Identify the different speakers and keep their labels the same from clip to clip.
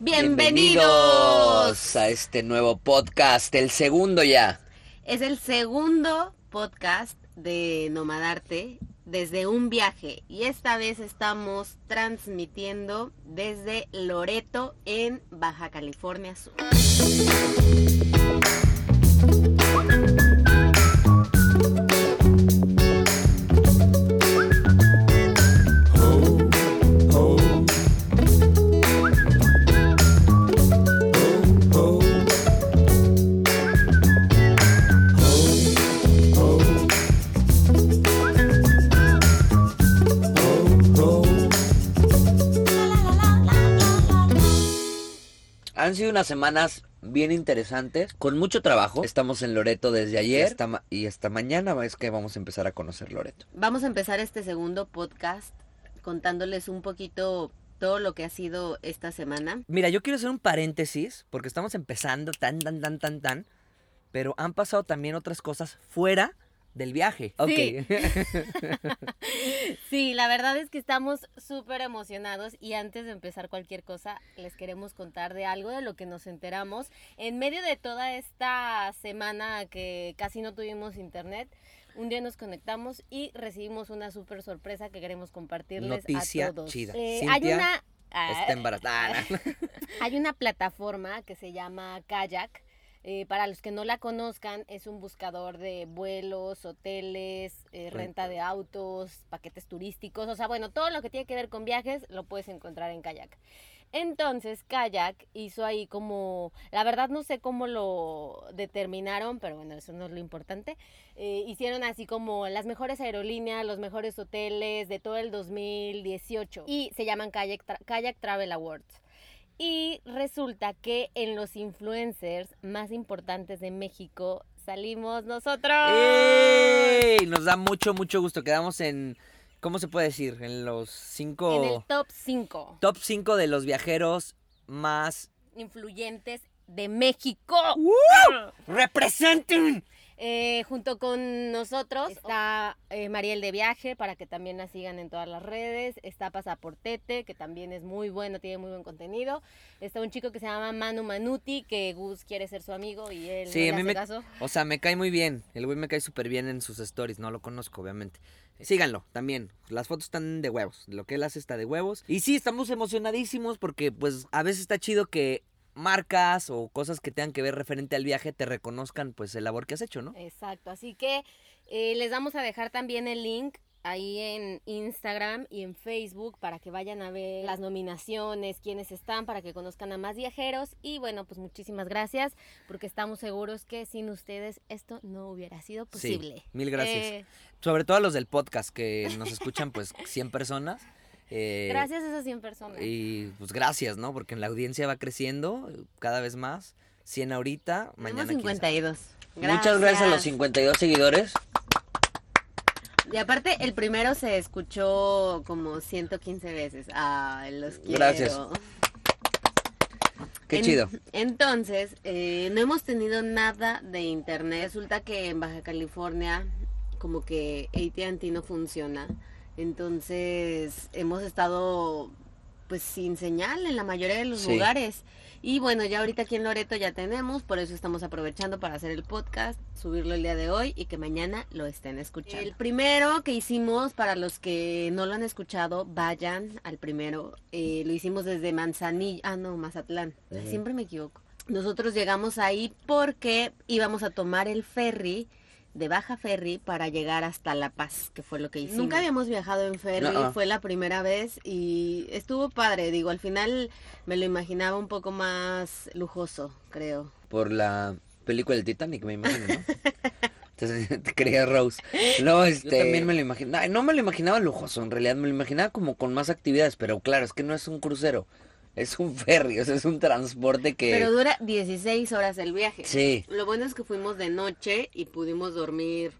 Speaker 1: Bienvenidos a este nuevo podcast, el segundo ya.
Speaker 2: Es el segundo podcast de Nomadarte desde un viaje y esta vez estamos transmitiendo desde Loreto en Baja California Sur.
Speaker 1: Han sido unas semanas bien interesantes, con mucho trabajo. Estamos en Loreto desde ayer y hasta mañana es que vamos a empezar a conocer Loreto.
Speaker 2: Vamos a empezar este segundo podcast contándoles un poquito todo lo que ha sido esta semana.
Speaker 3: Mira, yo quiero hacer un paréntesis porque estamos empezando tan, tan, tan, tan, tan, pero han pasado también otras cosas fuera del viaje. Ok.
Speaker 2: Sí. Sí, la verdad es que estamos súper emocionados y antes de empezar cualquier cosa les queremos contar de algo de lo que nos enteramos en medio de toda esta semana que casi no tuvimos internet. Un día nos conectamos y recibimos una súper sorpresa que queremos compartirles
Speaker 3: Noticia
Speaker 2: a todos.
Speaker 3: chida.
Speaker 2: Eh, hay una ah,
Speaker 3: Está embarazada.
Speaker 2: hay una plataforma que se llama Kayak. Eh, para los que no la conozcan, es un buscador de vuelos, hoteles, eh, renta de autos, paquetes turísticos, o sea, bueno, todo lo que tiene que ver con viajes lo puedes encontrar en Kayak. Entonces, Kayak hizo ahí como, la verdad no sé cómo lo determinaron, pero bueno, eso no es lo importante. Eh, hicieron así como las mejores aerolíneas, los mejores hoteles de todo el 2018 y se llaman Kayak, Tra- Kayak Travel Awards. Y resulta que en los influencers más importantes de México salimos nosotros.
Speaker 3: ¡Ey! Nos da mucho, mucho gusto. Quedamos en, ¿cómo se puede decir? En los cinco...
Speaker 2: En el top 5
Speaker 3: Top 5 de los viajeros más...
Speaker 2: influyentes de México.
Speaker 3: ¡Representen!
Speaker 2: Eh, junto con nosotros está eh, Mariel de Viaje, para que también la sigan en todas las redes. Está Pasaportete, que también es muy bueno, tiene muy buen contenido. Está un chico que se llama Manu Manuti, que Gus quiere ser su amigo y él
Speaker 3: Sí,
Speaker 2: no
Speaker 3: a
Speaker 2: le
Speaker 3: mí
Speaker 2: hace
Speaker 3: me...
Speaker 2: caso.
Speaker 3: O sea, me cae muy bien. El güey me cae súper bien en sus stories. No lo conozco, obviamente. Síganlo también. Las fotos están de huevos. Lo que él hace está de huevos. Y sí, estamos emocionadísimos porque pues a veces está chido que marcas o cosas que tengan que ver referente al viaje te reconozcan pues el labor que has hecho, ¿no?
Speaker 2: Exacto, así que eh, les vamos a dejar también el link ahí en Instagram y en Facebook para que vayan a ver las nominaciones, quiénes están, para que conozcan a más viajeros. Y bueno, pues muchísimas gracias, porque estamos seguros que sin ustedes esto no hubiera sido posible.
Speaker 3: Sí, mil gracias.
Speaker 2: Eh,
Speaker 3: Sobre todo a los del podcast que nos escuchan pues 100 personas. Eh,
Speaker 2: gracias a esas 100 personas.
Speaker 3: Y pues gracias, ¿no? Porque la audiencia va creciendo cada vez más. 100 ahorita, mañana
Speaker 2: Tenemos
Speaker 3: 15.
Speaker 2: 52.
Speaker 1: Muchas gracias a los 52 seguidores.
Speaker 2: Y aparte, el primero se escuchó como 115 veces. Ay, los quiero.
Speaker 1: Gracias. Qué
Speaker 2: En-
Speaker 1: chido.
Speaker 2: Entonces, eh, no hemos tenido nada de internet. Resulta que en Baja California como que AT&T no funciona. Entonces, hemos estado pues sin señal en la mayoría de los
Speaker 1: Sí.
Speaker 2: lugares. Y bueno, ya ahorita aquí en Loreto ya tenemos, por eso estamos aprovechando para hacer el podcast, subirlo el día de hoy y que mañana lo estén escuchando. El primero que hicimos, para los que no lo han escuchado, vayan al primero. Eh, lo hicimos desde Manzanillo, ah no, Mazatlán, siempre me equivoco. Nosotros llegamos ahí porque íbamos a tomar el ferry de Baja Ferry para llegar hasta La Paz, que fue lo que hicimos. Nunca habíamos viajado en ferry,
Speaker 1: No.
Speaker 2: fue la primera vez y estuvo padre, digo, al final me lo imaginaba un poco más lujoso, creo.
Speaker 1: Por la película del Titanic, me imagino, ¿no? Entonces te creía Rose. No, este... Yo también me lo imaginaba. No me lo imaginaba lujoso, en realidad. Me lo imaginaba como con más actividades. Pero claro, es que no es un crucero. Es un ferry, o sea, es un transporte que...
Speaker 2: Pero dura 16 horas el viaje.
Speaker 1: Sí.
Speaker 2: Lo bueno es que fuimos de noche y pudimos dormir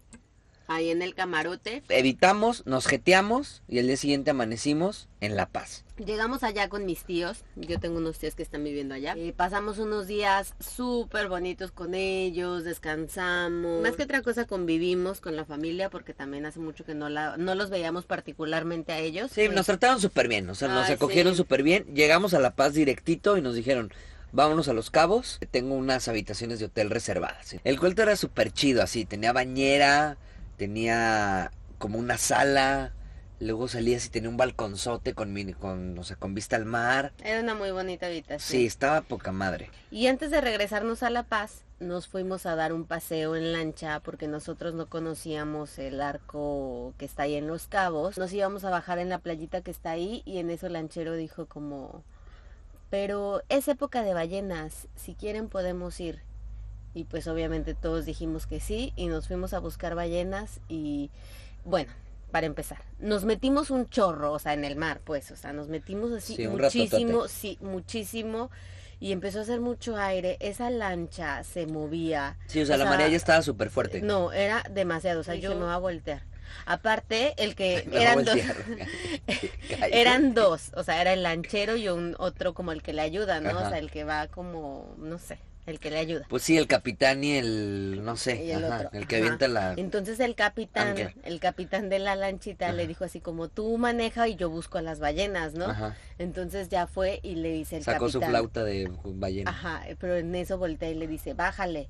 Speaker 2: Ahí en el camarote.
Speaker 1: Evitamos, nos jeteamos y el día siguiente amanecimos en La Paz.
Speaker 2: Llegamos allá con mis tíos, yo tengo unos tíos que están viviendo allá. Eh, pasamos unos días súper bonitos con ellos, descansamos. Más que otra cosa convivimos con la familia porque también hace mucho que no, la, no los veíamos particularmente a ellos.
Speaker 1: Sí, nos trataron súper bien, o sea, nos acogieron súper bien. Llegamos a La Paz directito y nos dijeron, vámonos a Los Cabos, tengo unas habitaciones de hotel reservadas. El cuarto era súper chido, así, tenía bañera, tenía como una sala, luego salías y tenía un balconzote con, con, o sea, con vista al mar.
Speaker 2: Era una muy bonita habitación.
Speaker 1: Sí, estaba poca madre.
Speaker 2: Y antes de regresarnos a La Paz, nos fuimos a dar un paseo en lancha porque nosotros no conocíamos el arco que está ahí en Los Cabos. Nos íbamos a bajar en la playita que está ahí y en eso el lanchero dijo como, pero es época de ballenas, si quieren podemos ir. Y pues obviamente todos dijimos que sí y nos fuimos a buscar ballenas y bueno, para empezar, nos metimos un chorro, o sea, en el mar, pues, o sea, nos metimos así muchísimo, sí, muchísimo y empezó a hacer mucho aire, esa lancha se movía.
Speaker 1: Sí, o sea, la marea ya estaba súper fuerte.
Speaker 2: No, era demasiado, o sea, yo me voy a voltear. Aparte, el que eran dos, eran dos, o sea, era el lanchero y un otro como el que le ayuda, ¿no? O sea, el que va como, no sé, el que le ayuda.
Speaker 1: Pues sí, el capitán y el, no sé, el, que avienta la...
Speaker 2: Entonces el capitán, el capitán de la lanchita le dijo así como, tú maneja y yo busco a las ballenas, ¿no? Entonces ya fue y le dice el
Speaker 1: Sacó
Speaker 2: su
Speaker 1: flauta de ballena.
Speaker 2: Ajá, pero en eso voltea y le dice, bájale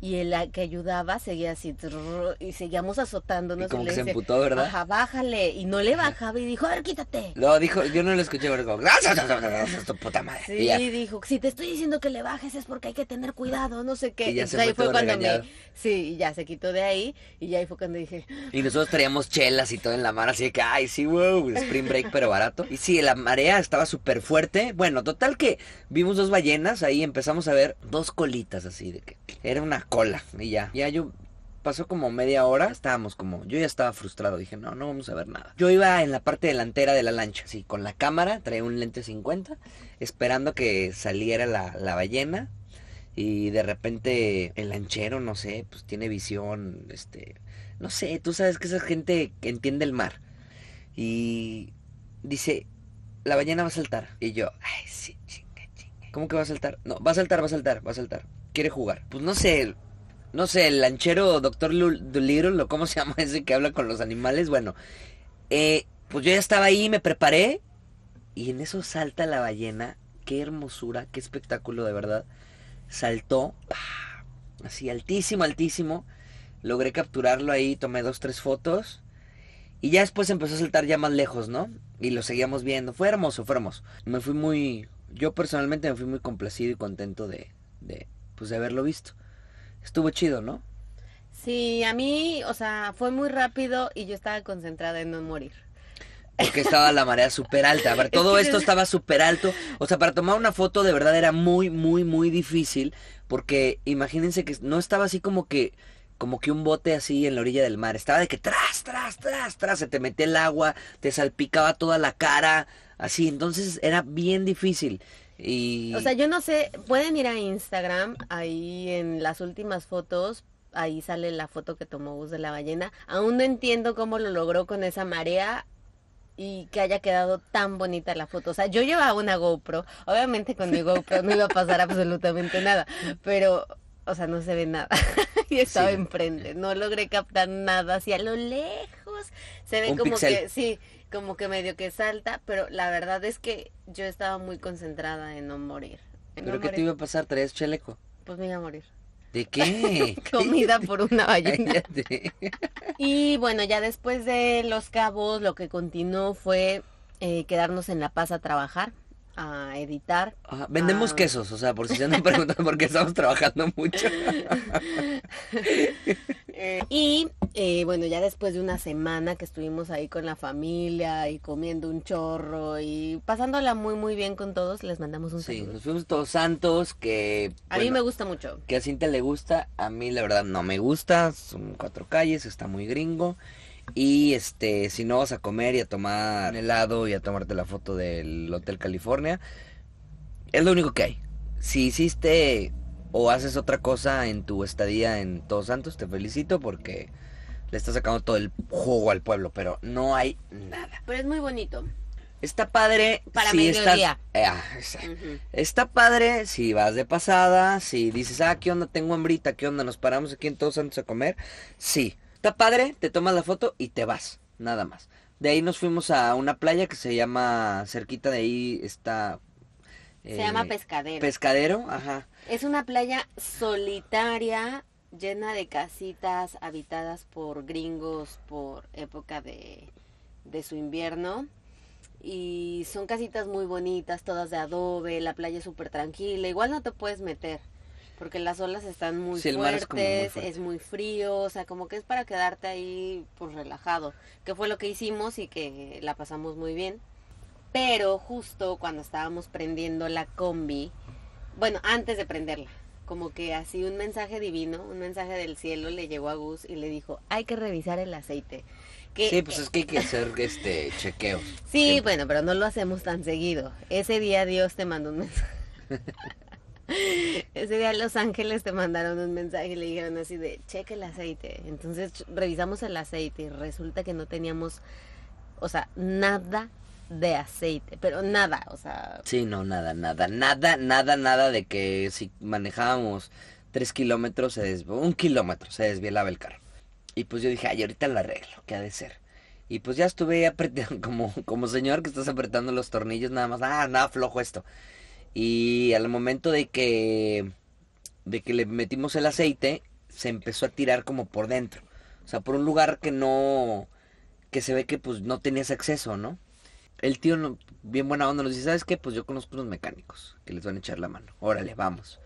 Speaker 2: y el que ayudaba seguía así y seguíamos azotándonos.
Speaker 1: Y como que se emputó, ¿verdad?
Speaker 2: Baja, bájale. Y no le bajaba y dijo, a ver, quítate.
Speaker 1: No, dijo, yo no lo escuché, pero dijo, gracias, tu puta madre.
Speaker 2: Sí, dijo, si te estoy diciendo que le bajes es porque hay que tener cuidado, no sé qué. Y ya se ahí fue cuando me, Sí, y ya se quitó de ahí y ya ahí fue cuando dije.
Speaker 1: Y nosotros traíamos chelas y todo en la mar, así de que, ay, sí, wow, spring break pero barato. Y sí, la marea estaba súper fuerte. Bueno, total que vimos dos ballenas, ahí empezamos a ver dos colitas así de que era una cola y ya. Ya yo pasó como media hora, estábamos como, yo ya estaba frustrado, dije, no, no vamos a ver nada. Yo iba en la parte delantera de la lancha, sí, con la cámara, traía un lente 50, esperando que saliera la, la ballena. Y de repente el lanchero, no sé, pues tiene visión, este, no sé, tú sabes que esa gente que entiende el mar. Y dice, la ballena va a saltar. Y yo, ay, sí, chinga, chinga. ¿Cómo que va a saltar? No, va a saltar, va a saltar, va a saltar. Quiere jugar. Pues no sé, no sé, el lanchero Doctor Dolittle, cómo se llama ese que habla con los animales, bueno, eh, pues yo ya estaba ahí, me preparé, y en eso salta la ballena, qué hermosura, qué espectáculo de verdad, saltó, así altísimo, altísimo, logré capturarlo ahí, tomé dos, tres fotos, y ya después empezó a saltar ya más lejos, ¿no? Y lo seguíamos viendo, fue hermoso, fue hermoso, me fui muy, yo personalmente me fui muy complacido y contento de, de pues de haberlo visto estuvo chido, ¿no?
Speaker 2: Sí, a mí, o sea, fue muy rápido y yo estaba concentrada en no morir.
Speaker 1: Porque estaba la marea súper alta. A ver, todo esto estaba súper alto. O sea, para tomar una foto de verdad era muy, muy, muy difícil. Porque imagínense que no estaba así como que como que un bote así en la orilla del mar. Estaba de que tras, tras, tras, tras, se te metía el agua, te salpicaba toda la cara, así. Entonces era bien difícil.
Speaker 2: O sea, yo no sé, pueden ir a Instagram, ahí en las últimas fotos, ahí sale la foto que tomó Gus de la ballena. Aún no entiendo cómo lo logró con esa marea y que haya quedado tan bonita la foto. O sea, yo llevaba una GoPro, obviamente con mi GoPro no iba a pasar absolutamente nada, pero, o sea, no se ve nada. y estaba enfrente, no logré captar nada, hacia lo lejos se ve como que, sí, como que medio que salta, pero la verdad es que yo estaba muy concentrada en no morir.
Speaker 1: ¿Pero qué te iba a pasar? ¿Traías chaleco?
Speaker 2: Pues me iba a morir.
Speaker 1: ¿De qué?
Speaker 2: Comida por una ballena. y bueno, ya después de Los Cabos, lo que continuó fue eh, quedarnos en La Paz a trabajar a editar.
Speaker 1: vendemos quesos, o sea, por si se andan preguntando por qué estamos trabajando mucho.
Speaker 2: Eh, y eh, bueno, ya después de una semana que estuvimos ahí con la familia y comiendo un chorro y pasándola muy muy bien con todos, les mandamos un
Speaker 1: saludo. Sí, nos fuimos todos santos, que...
Speaker 2: A mí me gusta mucho.
Speaker 1: Que a Cintia le gusta, a mí la verdad no me gusta, son cuatro calles, está muy gringo. Y este, si no vas a comer y a tomar helado y a tomarte la foto del Hotel California, es lo único que hay. Si hiciste o haces otra cosa en tu estadía en Todos Santos, te felicito porque le está sacando todo el jugo al pueblo, pero no hay nada.
Speaker 2: Pero es muy bonito.
Speaker 1: Está padre
Speaker 2: Para
Speaker 1: si
Speaker 2: mediodía.
Speaker 1: estás... eh, ah. Está padre si vas de pasada, si dices, ah, ¿qué onda? Tengo hambrita, ¿qué onda? Nos paramos aquí en Todos Santos a comer. Sí. Está padre, te tomas la foto y te vas, nada más. De ahí nos fuimos a una playa que se llama, cerquita de ahí está...
Speaker 2: Se
Speaker 1: eh,
Speaker 2: llama Pescadero.
Speaker 1: Pescadero, ajá.
Speaker 2: es una playa solitaria, llena de casitas habitadas por gringos por época de, de su invierno. Y son casitas muy bonitas, todas de adobe, la playa es súper tranquila. Igual no te puedes meter, porque las olas están muy
Speaker 1: Sí, mar es muy
Speaker 2: fuertes,
Speaker 1: fuerte.
Speaker 2: es muy frío, o sea, como que es para quedarte ahí pues relajado, que fue lo que hicimos y que la pasamos muy bien. Pero justo cuando estábamos prendiendo la combi, bueno, antes de prenderla, como que así un mensaje divino, un mensaje del cielo le llegó a Gus y le dijo, hay que revisar el aceite. Que,
Speaker 1: Sí, pues es que hay que hacer este chequeos.
Speaker 2: Sí,
Speaker 1: Siempre.
Speaker 2: bueno, pero no lo hacemos tan seguido. Ese día Dios te mandó un mensaje. Ese día Los Ángeles te mandaron un mensaje y le dijeron así de, cheque el aceite. Entonces revisamos el aceite y resulta que no teníamos, o sea, nada de aceite, pero nada, o sea,
Speaker 1: Sí, no, nada, nada, nada, nada, nada de que si manejábamos tres kilómetros, se un kilómetro, se desvielaba el carro. Y pues yo dije, ay, ahorita lo arreglo, ¿qué ha de ser? Y pues ya estuve apretando, como, como señor que estás apretando los tornillos, nada más, ah, nada flojo esto. Y al momento de que, de que le metimos el aceite, se empezó a tirar como por dentro. O sea, por un lugar que no, que se ve que pues no tenías acceso, ¿no? El tío, no- bien buena onda, nos dice, ¿sabes qué? Pues yo conozco unos mecánicos que les van a echar la mano. Órale, vamos.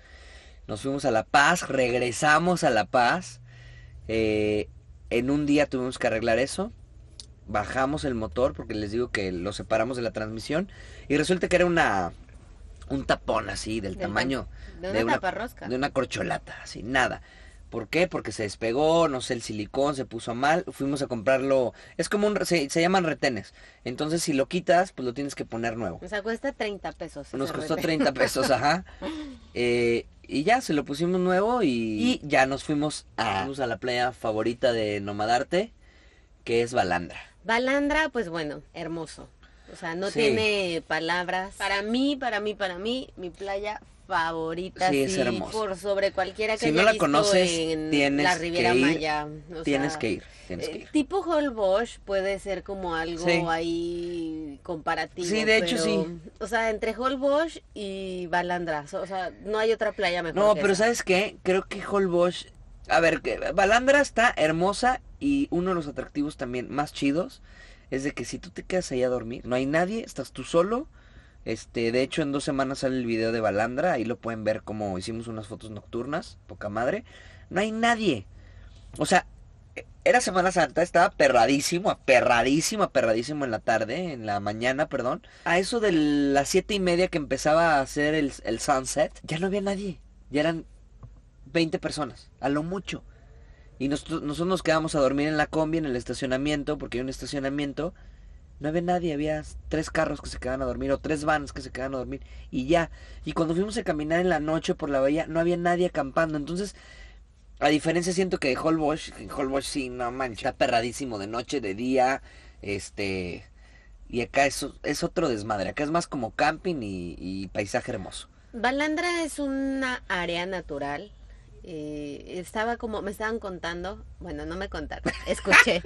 Speaker 1: Nos fuimos a La Paz, regresamos a La Paz. eh, en un día tuvimos que arreglar eso. Bajamos el motor porque les digo que lo separamos de la transmisión. Y resulta que era una un tapón así del,
Speaker 2: Del
Speaker 1: tamaño
Speaker 2: de una, taparrosca.
Speaker 1: de una corcholata, así, nada. ¿Por qué? Porque se despegó, no sé, el silicón se puso mal, fuimos a comprarlo, es como un, se, se llaman retenes, entonces si lo quitas, pues lo tienes que poner nuevo.
Speaker 2: O sea, cuesta 30 pesos.
Speaker 1: Nos costó
Speaker 2: retén.
Speaker 1: 30 pesos, ajá. Eh, y ya, se lo pusimos nuevo y, y ya nos fuimos a, fuimos a la playa favorita de Nomadarte, que es Balandra.
Speaker 2: Balandra, pues bueno, hermoso. O sea, no
Speaker 1: Sí.
Speaker 2: tiene palabras. Para mí, para mí, para mí, mi playa favorita.
Speaker 1: Sí, es
Speaker 2: sí,
Speaker 1: hermoso.
Speaker 2: Por sobre cualquiera que
Speaker 1: Si
Speaker 2: haya
Speaker 1: no la
Speaker 2: visto
Speaker 1: conoces,
Speaker 2: en
Speaker 1: tienes
Speaker 2: la
Speaker 1: que
Speaker 2: Riviera
Speaker 1: ir,
Speaker 2: Maya. O
Speaker 1: Tienes
Speaker 2: sea,
Speaker 1: que ir, tienes que
Speaker 2: eh,
Speaker 1: ir.
Speaker 2: Tipo Holbox puede ser como algo
Speaker 1: Sí.
Speaker 2: ahí comparativo.
Speaker 1: Sí, de hecho,
Speaker 2: pero,
Speaker 1: sí.
Speaker 2: O sea, entre Holbox y Balandra. O sea, no hay otra playa mejor.
Speaker 1: No,
Speaker 2: que
Speaker 1: pero
Speaker 2: esa.
Speaker 1: ¿sabes qué? Creo que Holbox... A ver, que Balandra está hermosa y uno de los atractivos también más chidos es de que si tú te quedas ahí a dormir, no hay nadie, estás tú solo. Este, de hecho, en dos semanas sale el video de Balandra, ahí lo pueden ver como hicimos unas fotos nocturnas, poca madre. No hay nadie. O sea, era Semana Santa, estaba perradísimo, aperradísimo, aperradísimo en la tarde, en la mañana, perdón. A eso de las siete y media que empezaba a hacer el, el sunset, ya no había nadie. Ya eran 20 personas, a lo mucho. Y nosotros, nosotros nos quedamos a dormir en la combi, en el estacionamiento, porque hay un estacionamiento. No había nadie, había tres carros que se quedaban a dormir, o tres vans que se quedaban a dormir, y ya. Y cuando fuimos a caminar en la noche por la bahía, no había nadie acampando. Entonces, a diferencia siento que de Holbox, en Holbox sí, no mancha, está perradísimo de noche, de día, este... Y acá es, es otro desmadre, acá es más como camping y, y paisaje hermoso.
Speaker 2: Balandra es una área natural. eh, estaba como, me estaban contando, bueno, no me contaron, escuché.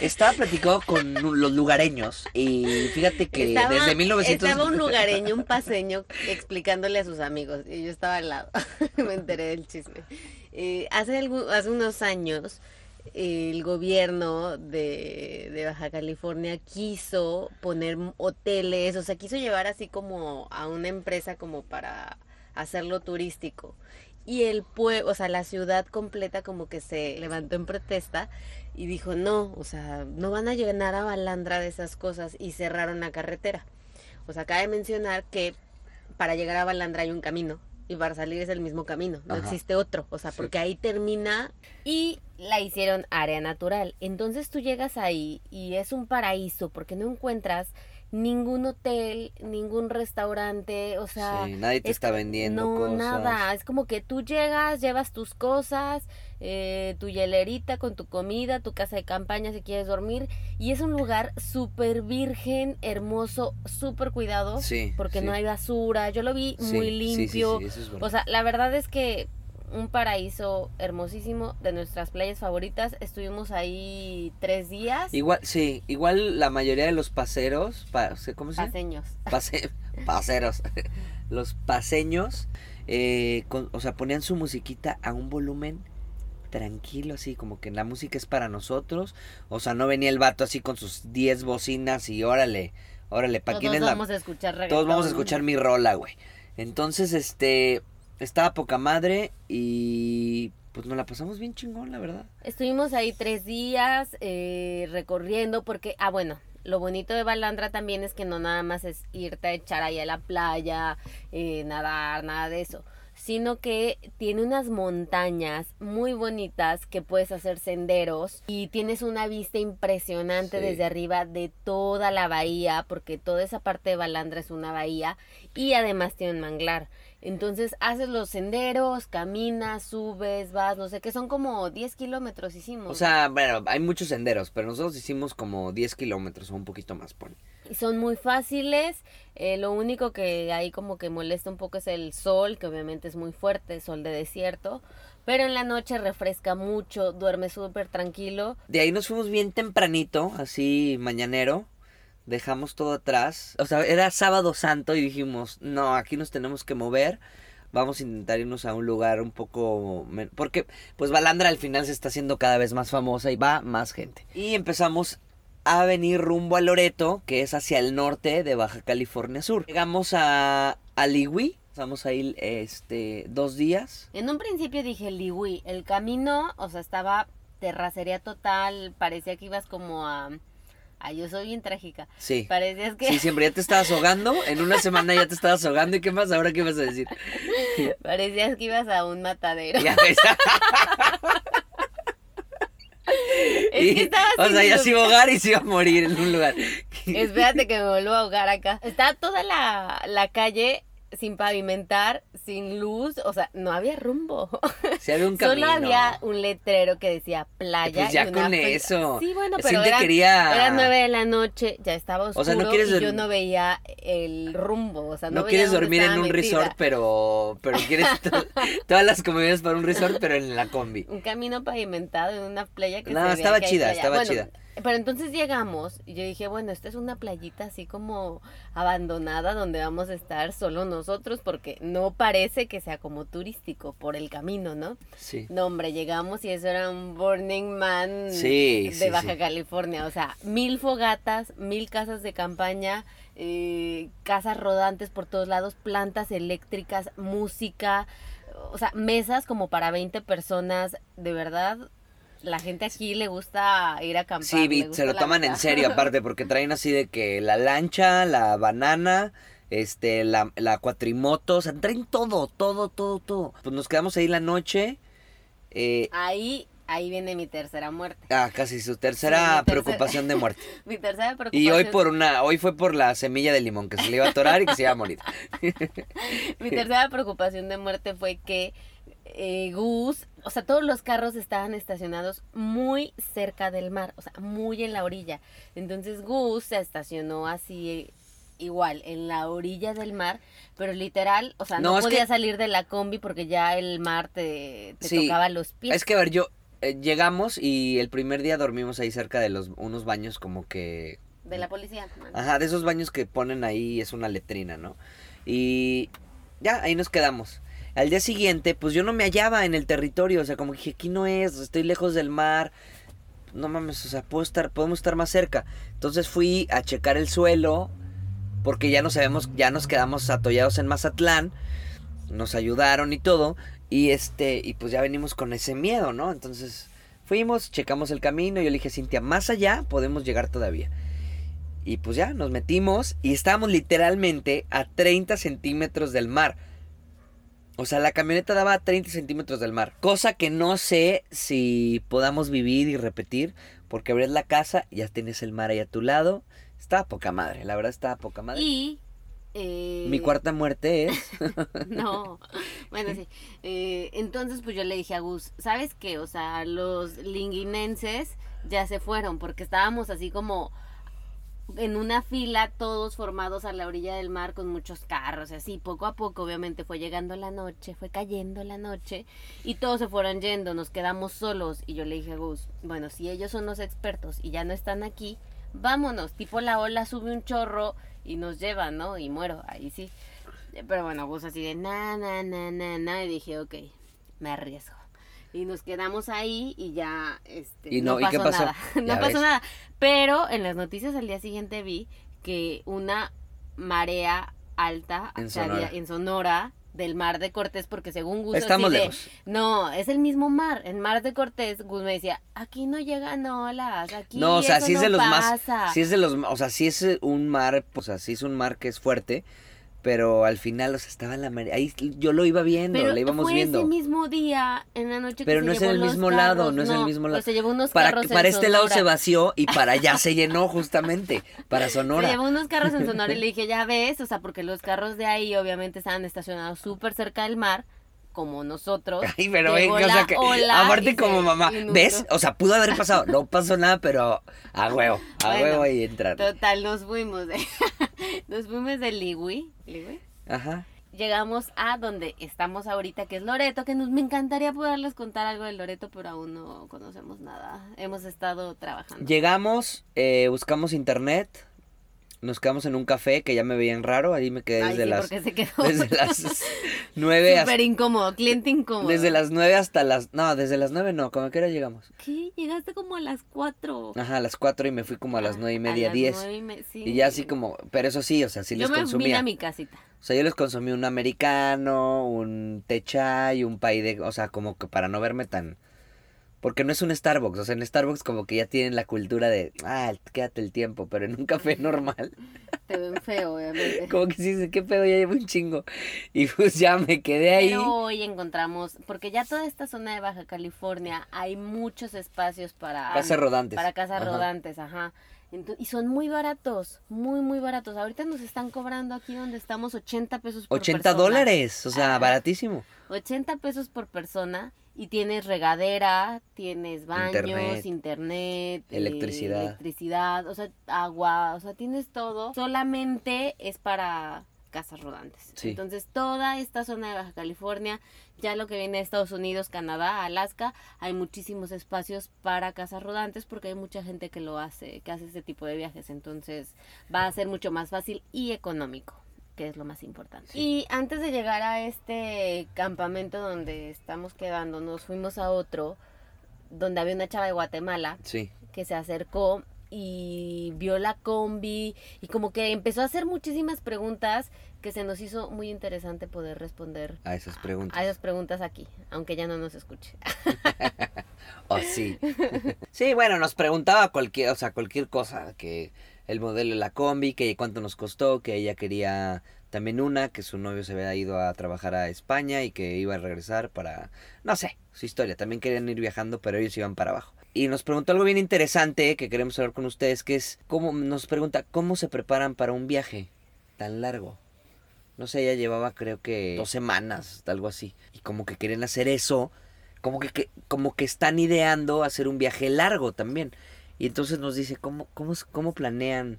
Speaker 1: Estaba platicado con los lugareños y fíjate que
Speaker 2: estaba,
Speaker 1: desde 1900...
Speaker 2: estaba un lugareño, un paseño, explicándole a sus amigos, y yo estaba al lado, me enteré del chisme. Eh, hace, algu- hace unos años, el gobierno de, de Baja California quiso poner hoteles, o sea, quiso llevar así como a una empresa como para hacerlo turístico. Y el pueblo, o sea, la ciudad completa como que se levantó en protesta y dijo, no, o sea, no van a llenar a Balandra de esas cosas y cerraron la carretera. O sea, cabe mencionar que para llegar a Balandra hay un camino y para salir es el mismo camino, no
Speaker 1: Ajá.
Speaker 2: existe otro, o sea,
Speaker 1: Sí.
Speaker 2: porque ahí termina y la hicieron área natural. Entonces tú llegas ahí y es un paraíso porque no encuentras ningún hotel, ningún restaurante, o sea,
Speaker 1: Sí, nadie te
Speaker 2: es
Speaker 1: está vendiendo
Speaker 2: no,
Speaker 1: cosas.
Speaker 2: nada, es como que tú llegas, llevas tus cosas, eh, tu hielerita con tu comida, tu casa de campaña si quieres dormir, y es un lugar súper virgen, hermoso, súper cuidado,
Speaker 1: Sí,
Speaker 2: porque
Speaker 1: sí.
Speaker 2: no hay basura, yo lo vi muy
Speaker 1: sí, sí,
Speaker 2: limpio,
Speaker 1: es
Speaker 2: o sea, la verdad es que un paraíso hermosísimo de nuestras playas favoritas, estuvimos ahí tres días,
Speaker 1: Igual, sí, igual la mayoría de los paseros, pa- ¿cómo se llama?
Speaker 2: paseños.
Speaker 1: Pase, paseros, los paseños, eh, con- o sea, ponían su musiquita a un volumen tranquilo, así como que la música es para nosotros, o sea, no venía el vato así con sus 10 bocinas y órale, órale, ¿para quién
Speaker 2: Todos
Speaker 1: es la...?
Speaker 2: vamos a escuchar
Speaker 1: Todos vamos a
Speaker 2: reggaetón.
Speaker 1: escuchar mi rola, güey. Entonces, este, estaba poca madre y pues nos la pasamos bien chingón, la verdad.
Speaker 2: Estuvimos ahí tres días eh, recorriendo porque, ah, bueno, lo bonito de Balandra también es que no nada más es irte a echar ahí a la playa, eh, nadar, nada de eso, sino que tiene unas montañas muy bonitas que puedes hacer senderos y tienes una vista impresionante
Speaker 1: Sí.
Speaker 2: desde arriba de toda la bahía, porque toda esa parte de Balandra es una bahía y además tiene un manglar. Entonces haces los senderos, caminas, subes, vas, no sé qué, son como 10 kilómetros hicimos.
Speaker 1: O sea, bueno, hay muchos senderos, pero nosotros hicimos como 10 kilómetros o un poquito más, pone.
Speaker 2: Y son muy fáciles. eh, lo único que ahí como que molesta un poco es el sol, que obviamente es muy fuerte, sol de desierto. Pero en la noche refresca mucho, duerme súper tranquilo.
Speaker 1: De ahí nos fuimos bien tempranito, así mañanero. Dejamos todo atrás. O sea, era sábado santo y dijimos, no, aquí nos tenemos que mover. Vamos a intentar irnos a un lugar un poco... Porque pues Balandra al final se está haciendo cada vez más famosa y va más gente. Y empezamos a venir rumbo a Loreto, que es hacia el norte de Baja California Sur. Llegamos a Aliwi, estamos ahí este, dos días.
Speaker 2: En un principio dije, Liwi, el camino, o sea, estaba terracería total, parecía que ibas como a... Ay, yo soy bien trágica.
Speaker 1: Sí.
Speaker 2: Parecías que...
Speaker 1: Sí, siempre ya te estabas ahogando. En una semana ya te estabas ahogando. ¿Y qué más? ¿Ahora qué vas a decir?
Speaker 2: Parecías que ibas a un matadero.
Speaker 1: Ya ves.
Speaker 2: Es
Speaker 1: Y,
Speaker 2: que estaba
Speaker 1: o sea, ya se iba a ahogar y se iba a morir en un lugar.
Speaker 2: Espérate que me vuelvo a ahogar acá. Está toda la, la calle sin pavimentar, sin luz, o sea, no había rumbo.
Speaker 1: Si había un camino.
Speaker 2: Solo había un letrero que decía playa.
Speaker 1: Pues ya
Speaker 2: y una
Speaker 1: con eso.
Speaker 2: Sí, bueno, pero eran,
Speaker 1: quería-
Speaker 2: nueve de la noche, ya estaba oscuro
Speaker 1: O sea, no quieres
Speaker 2: y yo no veía el rumbo, o sea, no,
Speaker 1: No
Speaker 2: veía
Speaker 1: quieres dormir en un
Speaker 2: metida.
Speaker 1: resort, pero pero quieres to- todas las comodidades para un resort, pero en la combi.
Speaker 2: Un camino pavimentado en una playa que
Speaker 1: No,
Speaker 2: se
Speaker 1: estaba chida, estaba
Speaker 2: Bueno,
Speaker 1: chida.
Speaker 2: Pero entonces llegamos y yo dije, bueno, esta es una playita así como abandonada donde vamos a estar solo nosotros porque no parece que sea como turístico por el camino, ¿no?
Speaker 1: Sí.
Speaker 2: No, hombre, llegamos y eso era un Burning Man
Speaker 1: Sí,
Speaker 2: de
Speaker 1: sí,
Speaker 2: Baja
Speaker 1: sí.
Speaker 2: California. O sea, mil fogatas, mil casas de campaña, eh, casas rodantes por todos lados, plantas eléctricas, música, o sea, mesas como para 20 personas. De verdad, la gente aquí le gusta ir a acampar.
Speaker 1: Sí,
Speaker 2: le
Speaker 1: vi-
Speaker 2: gusta
Speaker 1: se lo toman en serio aparte porque traen así de que la lancha, la banana, este, la, la cuatrimoto, o sea, traen todo, todo, todo, todo. Pues nos quedamos ahí la noche. Eh,
Speaker 2: Ahí, ahí viene mi tercera muerte.
Speaker 1: ah, casi su tercera preocupación de muerte.
Speaker 2: Mi tercera preocupación.
Speaker 1: Y hoy por una, hoy fue por la semilla de limón que se le iba a atorar y que se iba a morir.
Speaker 2: Mi tercera preocupación de muerte fue que eh, Gus, o sea, todos los carros estaban estacionados muy cerca del mar, o sea, muy en la orilla. Entonces Gus se estacionó así eh, igual, en la orilla del mar, pero literal, o sea, no, podía
Speaker 1: que-
Speaker 2: salir de la combi porque ya el mar te, te
Speaker 1: Sí,
Speaker 2: tocaba los pies.
Speaker 1: Es que a ver, yo eh, llegamos y el primer día dormimos ahí cerca de los unos baños como que
Speaker 2: De la policía. man.
Speaker 1: Ajá, de esos baños que ponen ahí es una letrina, ¿no? Y ya, ahí nos quedamos. Al día siguiente, pues yo no me hallaba en el territorio, o sea, como dije, aquí no es, estoy lejos del mar. No mames, o sea, puedo estar, podemos estar más cerca. Entonces fui a checar el suelo, porque ya nos sabemos, ya nos quedamos atollados en Mazatlán. Nos ayudaron y todo. Y este, y pues ya venimos con ese miedo, ¿no? Entonces fuimos, checamos el camino. Y yo le dije, Cintia, más allá podemos llegar todavía. Y pues ya, nos metimos y estábamos literalmente a 30 centímetros del mar. O sea, la camioneta daba a 30 centímetros del mar. Cosa que no sé si podamos vivir y repetir. Porque abres la casa ya tienes el mar ahí a tu lado. Estaba poca madre, la verdad estaba poca madre.
Speaker 2: Y... eh,
Speaker 1: Mi cuarta muerte es...
Speaker 2: No, bueno, sí. Eh, entonces, pues yo le dije a Gus, ¿sabes qué? O sea, los linguinenses ya se fueron porque estábamos así como en una fila, todos formados a la orilla del mar con muchos carros así. Poco a poco, obviamente, fue llegando la noche, fue cayendo la noche y todos se fueron yendo, nos quedamos solos. Y yo le dije a Gus, bueno, si ellos son los expertos y ya no están aquí, vámonos. Tipo la ola sube un chorro y nos lleva, ¿no? Y muero, ahí sí. Pero bueno, Gus así de na, na, na, na, na. Y dije, ok, me arriesgo. Y nos quedamos ahí y ya, este,
Speaker 1: ¿Y no-
Speaker 2: pasó,
Speaker 1: qué pasó?
Speaker 2: nada. no pasó
Speaker 1: ves.
Speaker 2: nada. Pero en las noticias al día siguiente vi que una marea alta
Speaker 1: En
Speaker 2: había-
Speaker 1: Sonora.
Speaker 2: en Sonora del mar de Cortés, porque según Gus
Speaker 1: Estamos lejos.
Speaker 2: no, es el mismo mar. En mar de Cortés, Gus me decía, aquí no llegan olas, aquí
Speaker 1: No, o sea,
Speaker 2: eso
Speaker 1: sí es
Speaker 2: no
Speaker 1: de los
Speaker 2: pasa".
Speaker 1: más... Sí es de los... O sea, sí es un mar... O sea, sí es un mar que es fuerte. Pero al final, o sea, estaba en la marea. Ahí yo lo iba viendo,
Speaker 2: Pero
Speaker 1: lo íbamos
Speaker 2: fue
Speaker 1: viendo.
Speaker 2: ese mismo día, en la noche que
Speaker 1: Pero
Speaker 2: se
Speaker 1: no es en el mismo lado, no es en el mismo
Speaker 2: pero
Speaker 1: lado.
Speaker 2: se llevó unos
Speaker 1: Para,
Speaker 2: carros
Speaker 1: para
Speaker 2: en
Speaker 1: este lado se vació y para allá se llenó justamente. Para
Speaker 2: Se
Speaker 1: Sonora.
Speaker 2: llevó unos carros en Sonora y le dije, ya ves, o sea, porque los carros de ahí obviamente estaban estacionados súper cerca del mar, como nosotros.
Speaker 1: Ay, pero venga, o sea
Speaker 2: la
Speaker 1: que...
Speaker 2: ola
Speaker 1: Aparte como
Speaker 2: se
Speaker 1: mamá.
Speaker 2: inundó.
Speaker 1: ¿Ves? O sea, pudo haber pasado. No pasó nada, pero a huevo. A
Speaker 2: Bueno,
Speaker 1: huevo ahí entrar.
Speaker 2: Total, nos fuimos de, nos fuimos de Ligui, Ligui.
Speaker 1: Ajá.
Speaker 2: Llegamos a donde estamos ahorita, que es Loreto, que nos, me encantaría poderles contar algo de Loreto, pero aún no conocemos nada. Hemos estado trabajando.
Speaker 1: Llegamos, eh, buscamos internet, nos quedamos en un café que ya me veían raro, ahí me quedé
Speaker 2: Ay,
Speaker 1: desde
Speaker 2: sí,
Speaker 1: las
Speaker 2: se quedó
Speaker 1: desde las nueve hasta,
Speaker 2: súper incómodo, cliente incómodo.
Speaker 1: desde las nueve hasta las no, desde las nueve no, ¿cómo a qué hora llegamos?
Speaker 2: ¿Qué? Llegaste como a las cuatro.
Speaker 1: Ajá, a las cuatro y me fui como a las nueve y media,
Speaker 2: las
Speaker 1: diez.
Speaker 2: nueve y me- sí.
Speaker 1: Y ya así como, pero eso sí, o sea, sí
Speaker 2: Yo
Speaker 1: les consumía.
Speaker 2: a mi casita.
Speaker 1: O sea, yo les consumí un americano, un té chai, un pay de, o sea, como que para no verme tan porque no es un Starbucks, o sea, en Starbucks como que ya tienen la cultura de, ah, quédate el tiempo, pero en un café normal
Speaker 2: Te ven feo, obviamente.
Speaker 1: Como que sí, qué pedo, ya llevo un chingo. Y pues ya me quedé ahí.
Speaker 2: Pero hoy encontramos, porque ya toda esta zona de Baja California hay muchos espacios para
Speaker 1: Casas rodantes.
Speaker 2: para casas
Speaker 1: Ajá.
Speaker 2: rodantes, ajá. Y son muy baratos, muy muy baratos. Ahorita nos están cobrando aquí donde estamos 80 pesos por
Speaker 1: 80
Speaker 2: persona.
Speaker 1: dólares, o sea, baratísimo.
Speaker 2: 80 pesos por persona y tienes regadera, tienes baños,
Speaker 1: Internet.
Speaker 2: internet, eh,
Speaker 1: Electricidad.
Speaker 2: electricidad, o sea, agua, o sea, tienes todo. Solamente es para casas rodantes.
Speaker 1: Sí.
Speaker 2: Entonces, toda esta zona de Baja California, ya lo que viene de Estados Unidos, Canadá, Alaska, hay muchísimos espacios para casas rodantes porque hay mucha gente que lo hace, que hace este tipo de viajes. Entonces, va a ser mucho más fácil y económico que es lo más importante. Y antes de llegar a este campamento donde estamos quedando, nos fuimos a otro donde había una chava de Guatemala
Speaker 1: Sí.
Speaker 2: que se acercó y vio la combi y como que empezó a hacer muchísimas preguntas que se nos hizo muy interesante poder responder
Speaker 1: A esas preguntas.
Speaker 2: a esas preguntas aquí, aunque ya no nos escuche.
Speaker 1: Oh, sí. sí, bueno, nos preguntaba cualquier, o sea, cualquier cosa, que el modelo de la combi, que cuánto nos costó, que ella quería también una, que su novio se había ido a trabajar a España y que iba a regresar para, no sé, su historia, también querían ir viajando, pero ellos iban para abajo. Y nos preguntó algo bien interesante que queremos hablar con ustedes, que es, cómo, nos pregunta, ¿cómo se preparan para un viaje tan largo? No sé, ella llevaba creo que dos semanas, algo así. Y como que quieren hacer eso, como que, que- como que están ideando hacer un viaje largo también. Y entonces nos dice, ¿cómo, cómo, es- cómo planean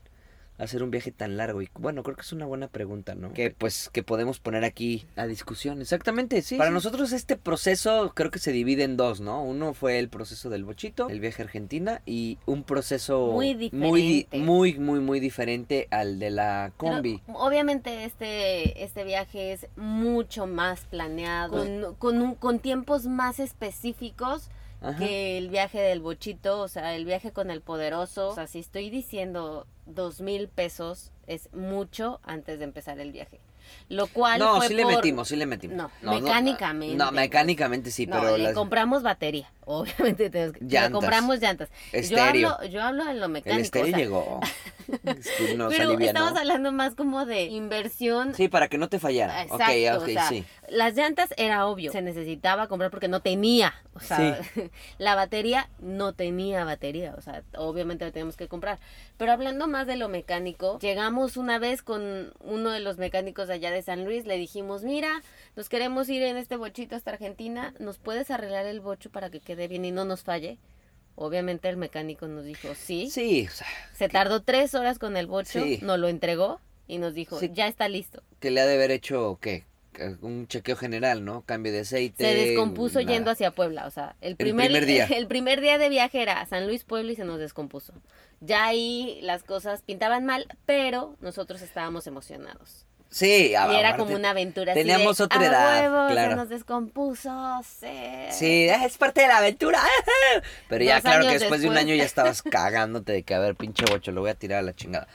Speaker 1: hacer un viaje tan largo? Y bueno, creo que es una buena pregunta, ¿no? Que pues que podemos poner aquí a discusión. Exactamente, sí. Para
Speaker 2: sí.
Speaker 1: nosotros este proceso creo que se divide en dos, ¿no? Uno fue el proceso del bochito, el viaje a Argentina, y un proceso
Speaker 2: Muy
Speaker 1: muy, di-
Speaker 2: diferente.
Speaker 1: muy, muy, muy diferente al de la
Speaker 2: Pero,
Speaker 1: combi.
Speaker 2: obviamente este, este viaje es mucho más planeado, con, con, un- con tiempos más específicos Que el viaje del bochito, o sea, el viaje con el poderoso. O sea, si estoy diciendo dos mil pesos, es mucho antes de empezar el viaje. Lo cual
Speaker 1: No,
Speaker 2: fue
Speaker 1: sí le metimos, sí le metimos.
Speaker 2: No, mecánicamente.
Speaker 1: No, mecánicamente sí,
Speaker 2: No,
Speaker 1: pero
Speaker 2: le
Speaker 1: las-
Speaker 2: compramos batería, obviamente tenemos que- le compramos llantas. Yo
Speaker 1: Estéreo.
Speaker 2: hablo, yo hablo de lo
Speaker 1: el
Speaker 2: mecánico.
Speaker 1: estéreo
Speaker 2: o sea,
Speaker 1: llegó.
Speaker 2: Pero estamos hablando más como de inversión.
Speaker 1: Sí, para que no te fallara. Exacto, okay, sí.
Speaker 2: Las llantas era obvio, se necesitaba comprar porque no tenía, o sea, la batería no tenía batería, o sea, obviamente la teníamos que comprar. Pero hablando más de lo mecánico, llegamos una vez con uno de los mecánicos allá de San Luis, le dijimos, mira, nos queremos ir en este bochito hasta Argentina, ¿nos puedes arreglar el bocho para que quede bien y no nos falle? Obviamente el mecánico nos dijo sí.
Speaker 1: Sí.
Speaker 2: Se tardó tres horas con el bocho, nos lo entregó y nos dijo, ya está listo.
Speaker 1: Que le ha de haber hecho, ¿qué? Un chequeo general, ¿no? Cambio de aceite.
Speaker 2: Se descompuso yendo hacia Puebla, o sea, el primer, día. El primer día de viaje era San Luis, Puebla y se nos descompuso. Ya ahí las cosas pintaban mal, pero nosotros estábamos emocionados.
Speaker 1: Sí,
Speaker 2: y era como una aventura.
Speaker 1: Teníamos otra edad. claro.
Speaker 2: Se nos descompuso. Sí.
Speaker 1: sí, es parte de la aventura. Pero ya, claro que después, de un año ya estabas cagándote de que, a ver, pinche bocho, lo voy a tirar a la chingada.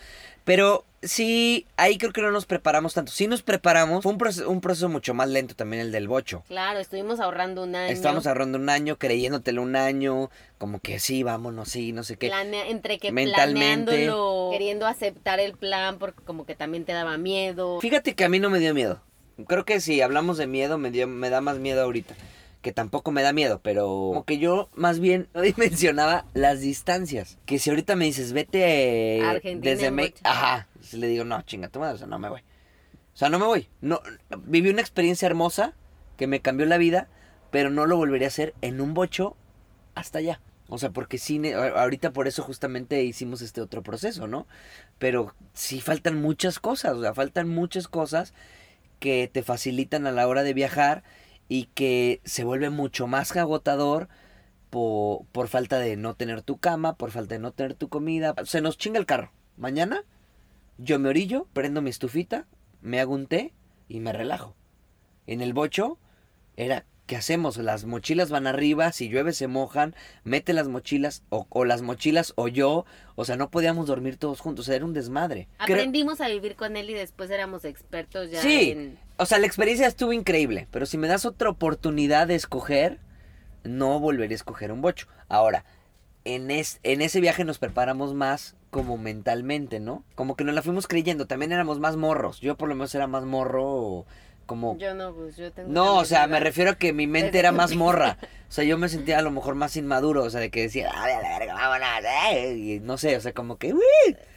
Speaker 1: Pero sí, ahí creo que no nos preparamos tanto. Sí nos preparamos. Fue un proceso, un proceso mucho más lento también el del bocho.
Speaker 2: Claro, estuvimos ahorrando un año.
Speaker 1: Estábamos ahorrando un año, creyéndotelo un año. Como que sí, vámonos, sí, no sé qué.
Speaker 2: entre que mentalmente queriendo aceptar el plan porque como que también te daba miedo.
Speaker 1: Fíjate que a mí no me dio miedo. Creo que si hablamos de miedo, me, dio, me da más miedo ahorita que tampoco me da miedo, pero como que yo más bien no dimensionaba las distancias. Que si ahorita me dices, vete desde México, ajá, si le digo, no, chinga tu madre, o sea, no me voy. O sea, no me voy. No, viví una experiencia hermosa que me cambió la vida, pero no lo volvería a hacer en un bocho hasta allá. O sea, porque cine, ahorita por eso justamente hicimos este otro proceso, ¿no? Pero sí faltan muchas cosas, o sea, faltan muchas cosas que te facilitan a la hora de viajar y que se vuelve mucho más agotador por, por, falta de no tener tu cama, por falta de no tener tu comida. Se nos chinga el carro. Mañana yo me orillo, prendo mi estufita, me hago un té y me relajo. En el bocho era, ¿qué hacemos? Las mochilas van arriba, si llueve se mojan, mete las mochilas o, o las mochilas o yo, o sea, no podíamos dormir todos juntos, era un desmadre.
Speaker 2: Aprendimos a vivir con él y después éramos expertos ya sí.
Speaker 1: O sea, la experiencia estuvo increíble, pero si me das otra oportunidad de escoger, no volvería a escoger un bocho. Ahora, en, es, en ese viaje nos preparamos más como mentalmente, ¿no? Como que nos la fuimos creyendo, también éramos más morros. Yo por lo menos era más morro como...
Speaker 2: Yo no, pues yo tengo...
Speaker 1: No, o sea, me refiero a que mi mente era más morra. O sea, yo me sentía a lo mejor más inmaduro, o sea, de que decía, a la verga, vámonos, eh", Y no sé, o sea, como que...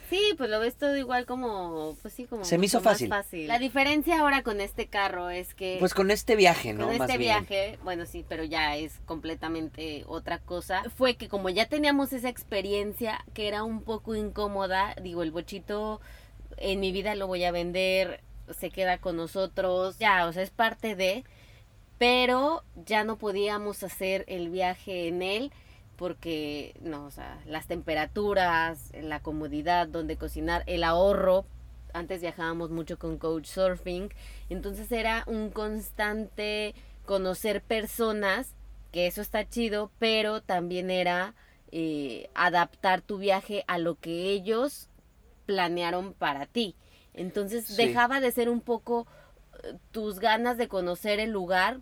Speaker 2: Sí, pues lo ves todo igual como, pues sí, como...
Speaker 1: Se me hizo fácil.
Speaker 2: La diferencia ahora con este carro es que...
Speaker 1: Pues con este viaje, ¿no?
Speaker 2: Con este viaje, bueno, sí, pero ya es completamente otra cosa. Fue que como ya teníamos esa experiencia que era un poco incómoda, digo, el bochito en mi vida lo voy a vender, se queda con nosotros, ya, o sea, es parte de... Pero ya no podíamos hacer el viaje en él porque no, o sea, las temperaturas, la comodidad donde cocinar, el ahorro. Antes viajábamos mucho con coach surfing, entonces era un constante conocer personas, que eso está chido, pero también era eh, adaptar tu viaje a lo que ellos planearon para ti. Entonces dejaba de ser un poco eh, tus ganas de conocer el lugar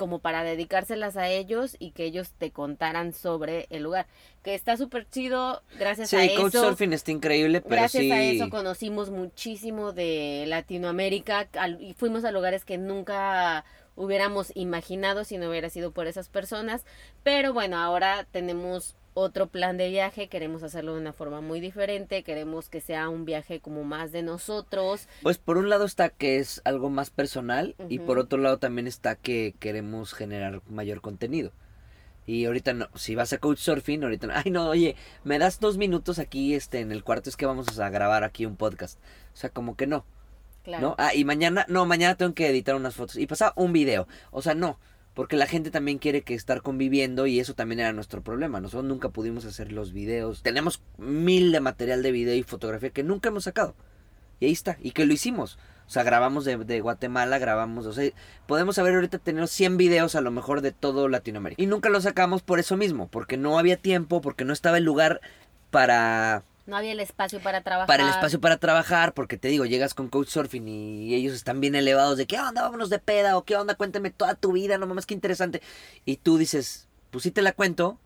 Speaker 2: como para dedicárselas a ellos y que ellos te contaran sobre el lugar. Que está súper chido, gracias a eso. Sí,
Speaker 1: Surfing está increíble, pero
Speaker 2: Gracias a eso conocimos muchísimo de Latinoamérica y fuimos a lugares que nunca hubiéramos imaginado si no hubiera sido por esas personas. Pero bueno, ahora tenemos otro plan de viaje, queremos hacerlo de una forma muy diferente, queremos que sea un viaje como más de nosotros.
Speaker 1: Pues por un lado está que es algo más personal y por otro lado también está que queremos generar mayor contenido. Y ahorita no, si vas a coach surfing, ahorita no, ay no, oye, me das dos minutos aquí este en el cuarto, es que vamos a grabar aquí un podcast. O sea, como que no. Claro. ¿No? Ah, y mañana, no, mañana tengo que editar unas fotos. Y pasar un video. O sea, no porque la gente también quiere que estar conviviendo y eso también era nuestro problema. Nosotros nunca pudimos hacer los videos. Tenemos mil de material de video y fotografía que nunca hemos sacado. Y ahí está, y que lo hicimos. O sea, grabamos de, de, Guatemala, grabamos, o sea, podemos haber ahorita tener 100 videos a lo mejor de todo Latinoamérica. Y nunca lo sacamos por eso mismo, porque no había tiempo, porque no estaba el lugar para
Speaker 2: no había el espacio para trabajar.
Speaker 1: Para el espacio para trabajar, porque te digo, llegas con Coach Surfing y ellos están bien elevados de qué onda, vámonos de peda, o qué onda, cuéntame toda tu vida, no mames, qué interesante. Y tú dices, pues sí te la cuento,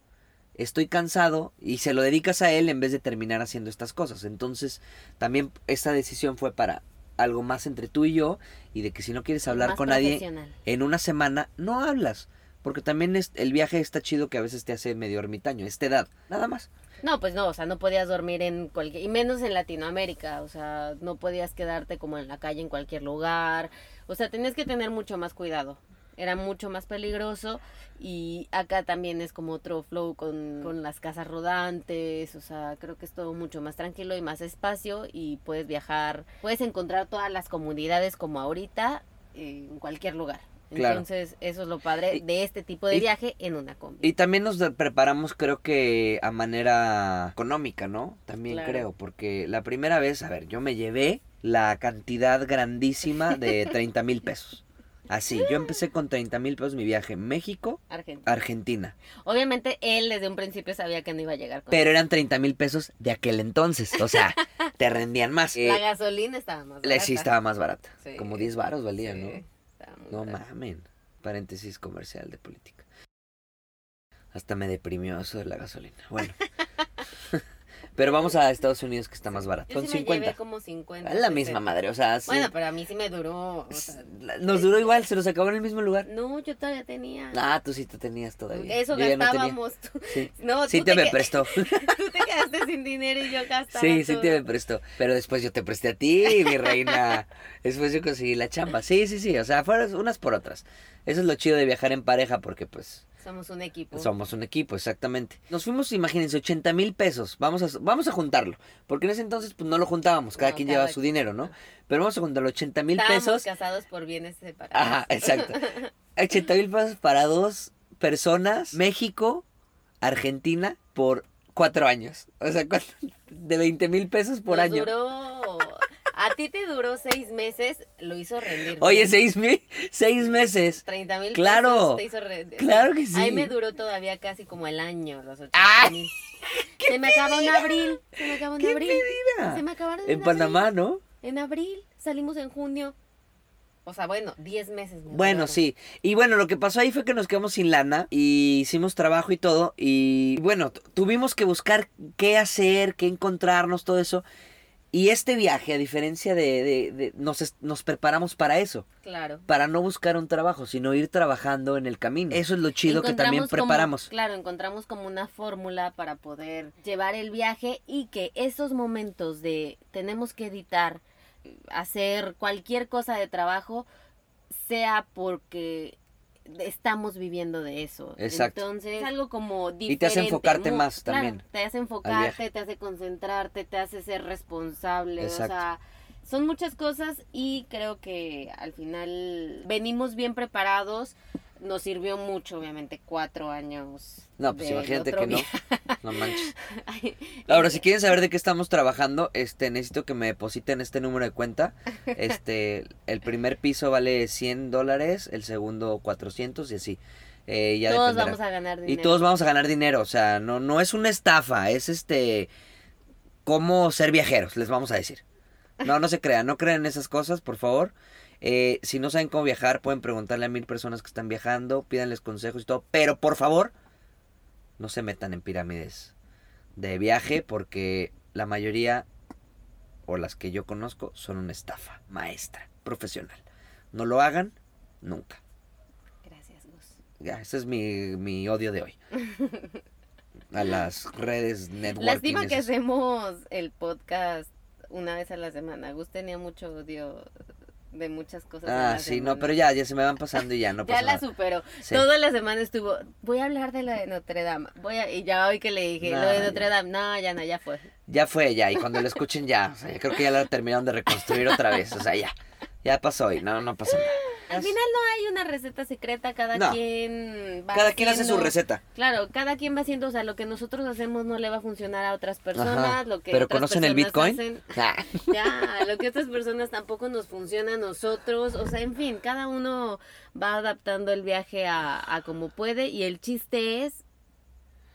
Speaker 1: estoy cansado y se lo dedicas a él en vez de terminar haciendo estas cosas. Entonces, también esta decisión fue para algo más entre tú y yo y de que si no quieres hablar
Speaker 2: Más
Speaker 1: con nadie en una semana, no hablas. Porque también es- el viaje está chido que a veces te hace medio ermitaño, esta edad, nada más.
Speaker 2: No, pues no, o sea, no podías dormir en cualquier, y menos en Latinoamérica, o sea, no podías quedarte como en la calle en cualquier lugar, o sea, tenías que tener mucho más cuidado, era mucho más peligroso y acá también es como otro flow con, con las casas rodantes, o sea, creo que es todo mucho más tranquilo y más espacio y puedes viajar, puedes encontrar todas las comunidades como ahorita en cualquier lugar.
Speaker 1: Claro.
Speaker 2: Entonces, eso es lo padre de este tipo de
Speaker 1: y-
Speaker 2: viaje en una combi.
Speaker 1: Y también nos preparamos, creo que a manera económica, ¿no? También
Speaker 2: Claro.
Speaker 1: creo, porque la primera vez, a ver, yo me llevé la cantidad grandísima de 30 mil pesos. Así, yo empecé con 30 mil pesos mi viaje México,
Speaker 2: Argentina.
Speaker 1: Argentina.
Speaker 2: Obviamente él desde un principio sabía que no iba a llegar con
Speaker 1: Pero eran 30 mil pesos de aquel entonces, o sea, te rendían más.
Speaker 2: La
Speaker 1: Eh,
Speaker 2: gasolina estaba más
Speaker 1: la-
Speaker 2: barata.
Speaker 1: sí estaba más barata,
Speaker 2: Sí,
Speaker 1: como 10 varos valía,
Speaker 2: sí,
Speaker 1: ¿no? No
Speaker 2: barata.
Speaker 1: mamen. Paréntesis comercial de política. Hasta me deprimió eso de la gasolina. Bueno. Pero vamos a Estados Unidos que está más barato.
Speaker 2: Yo
Speaker 1: Son
Speaker 2: sí me
Speaker 1: 50.
Speaker 2: llevé como 50.
Speaker 1: Es la
Speaker 2: 60.
Speaker 1: misma madre, o sea, sí.
Speaker 2: Bueno, pero a mí sí me duró. o sea,
Speaker 1: nos duró igual, se nos acabó en el mismo lugar.
Speaker 2: no, yo todavía tenía.
Speaker 1: Ah, tú sí te tenías todavía.
Speaker 2: Eso
Speaker 1: Yo ya no
Speaker 2: gastábamos. tú-
Speaker 1: Sí,
Speaker 2: No,
Speaker 1: sí
Speaker 2: tú
Speaker 1: te me prestó.
Speaker 2: Tú te quedaste sin dinero y yo gastaba.
Speaker 1: Sí, sí te me prestó. Pero después yo te presté a ti, mi reina. Después yo conseguí la chamba. Sí, sí, sí. O sea, fueron unas por otras. Eso es lo chido de viajar en pareja porque pues
Speaker 2: Somos un equipo.
Speaker 1: Somos un equipo, exactamente. Nos fuimos, imagínense, 80 mil pesos. Vamos a, vamos a juntarlo. Porque en ese entonces pues no lo juntábamos. Cada
Speaker 2: No,
Speaker 1: quien llevaba su dinero, ¿no? Pero vamos a juntar los 80 mil pesos.
Speaker 2: casados por bienes separados.
Speaker 1: Ajá, exacto. 80 mil pesos para dos personas. México, Argentina, por cuatro años. O sea, de 20 mil pesos por
Speaker 2: Nos
Speaker 1: año.
Speaker 2: Duró... A ti te duró seis meses, lo hizo rendir.
Speaker 1: Oye, seis mil, seis meses.
Speaker 2: 30 mil
Speaker 1: Claro,
Speaker 2: pesos te hizo rendir.
Speaker 1: claro que sí.
Speaker 2: Ahí me duró todavía casi como el año, los 80
Speaker 1: ¡Ay!
Speaker 2: mil. Se me acabó en abril. Se me acabó en
Speaker 1: ¡Qué
Speaker 2: abril.
Speaker 1: pedida!
Speaker 2: Se me acabaron
Speaker 1: En
Speaker 2: abril.
Speaker 1: Panamá, ¿no?
Speaker 2: En abril. Salimos en junio. O sea, bueno, 10 meses. me
Speaker 1: Bueno, sí. Y bueno, lo que pasó ahí fue que nos quedamos sin lana y hicimos trabajo y todo. Y bueno, tu- tuvimos que buscar qué hacer, qué encontrarnos, todo eso. Y este viaje, a diferencia de... de- de- nos, nos preparamos para eso.
Speaker 2: Claro.
Speaker 1: Para no buscar un trabajo, sino ir trabajando en el camino. Eso es lo chido que también
Speaker 2: como-
Speaker 1: preparamos.
Speaker 2: claro, encontramos como una fórmula para poder llevar el viaje y que esos momentos de tenemos que editar, hacer cualquier cosa de trabajo, sea porque estamos viviendo de eso.
Speaker 1: Exacto.
Speaker 2: Entonces, es algo como diferente.
Speaker 1: Y te hace enfocarte más
Speaker 2: claro,
Speaker 1: también
Speaker 2: Te hace enfocarte, te hace concentrarte, te hace ser responsable.
Speaker 1: Exacto.
Speaker 2: O sea, son muchas cosas y creo que al final venimos bien preparados. Nos sirvió mucho, obviamente, cuatro años.
Speaker 1: No, pues imagínate que no. No manches. Ahora, si quieren saber de qué estamos trabajando, este, necesito que me depositen este número de cuenta. Este, el primer piso vale 100 dólares, el segundo 400 y así. Eh, ya
Speaker 2: todos
Speaker 1: dependerá.
Speaker 2: vamos a ganar dinero.
Speaker 1: Y todos vamos a ganar dinero, o sea, no, no es una estafa, es este, cómo ser viajeros, les vamos a decir. No, no se crean, no crean en esas cosas, por favor. Eh, si no saben cómo viajar, pueden preguntarle a mil personas que están viajando, pídanles consejos y todo, pero por favor, no se metan en pirámides de viaje porque la mayoría, o las que yo conozco, son una estafa maestra, profesional. No lo hagan nunca.
Speaker 2: Gracias, Gus.
Speaker 1: Ya, ese es mi, mi odio de hoy. A las redes networking.
Speaker 2: Lástima que hacemos el podcast una vez a la semana. Gus tenía mucho odio de muchas cosas.
Speaker 1: Ah, sí, no, pero ya, ya se me van pasando y ya no
Speaker 2: ya
Speaker 1: pasa
Speaker 2: la
Speaker 1: nada.
Speaker 2: superó.
Speaker 1: Sí.
Speaker 2: Toda la semana estuvo, voy a hablar de lo de Notre Dame. Voy a, y ya hoy que le dije,
Speaker 1: No,
Speaker 2: lo de
Speaker 1: ya.
Speaker 2: Notre Dame, no, ya no, ya fue.
Speaker 1: Ya fue, ya, y cuando lo escuchen ya, o sea, yo creo que ya la terminaron de reconstruir otra vez, o sea, ya, ya pasó y no, no pasa nada.
Speaker 2: Al final no hay una receta secreta, cada
Speaker 1: No.
Speaker 2: quien va
Speaker 1: Cada quien hace su receta.
Speaker 2: Claro, cada quien va haciendo, o sea, lo que nosotros hacemos no le va a funcionar a otras personas,
Speaker 1: Ajá.
Speaker 2: lo que
Speaker 1: Pero
Speaker 2: otras
Speaker 1: ¿conocen el Bitcoin?
Speaker 2: hacen-
Speaker 1: Ah,
Speaker 2: Ya, lo que otras personas tampoco nos funciona a nosotros, o sea, en fin, cada uno va adaptando el viaje a, a como puede y el chiste es